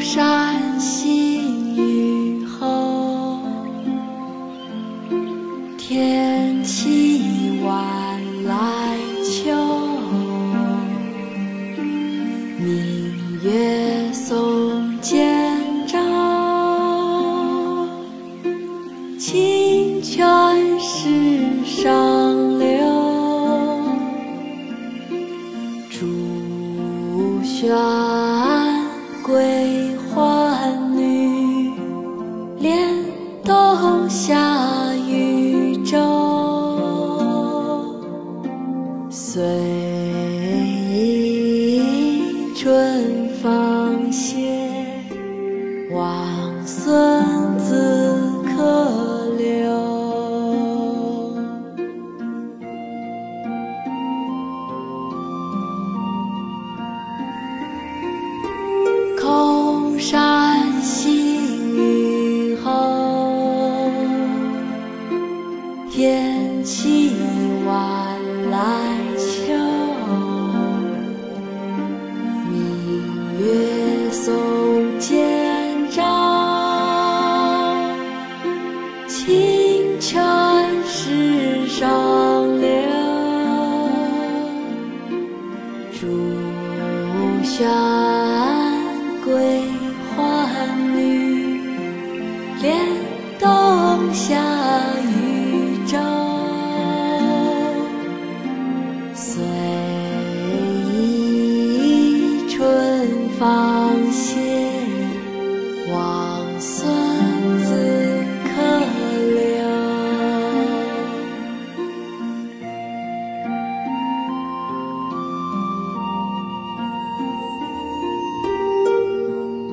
山新雨后，天气晚来秋。明月松间照，清泉石上流。竹喧归动下渔舟。随意春芳歇，王孙自清泉石上流。竹喧归浣女，莲动下渔舟。随意春芳歇，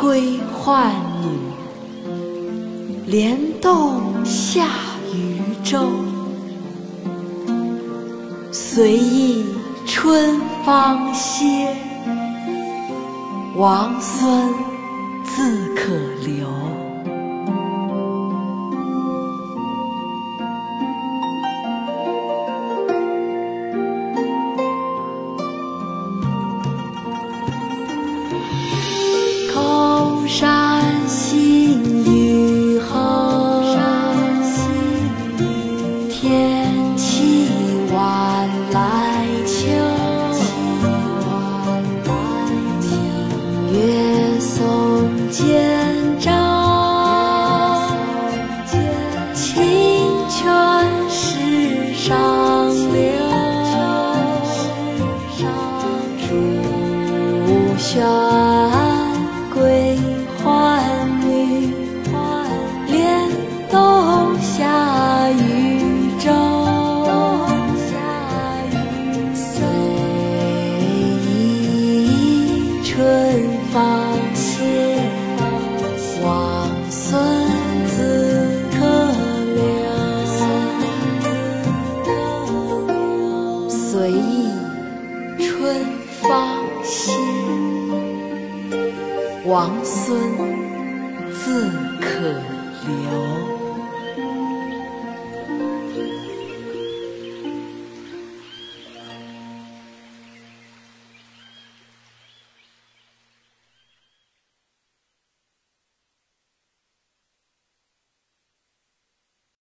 归浣女，莲动下渔舟。随意春芳歇，王孙春芳歇，王孙自可留。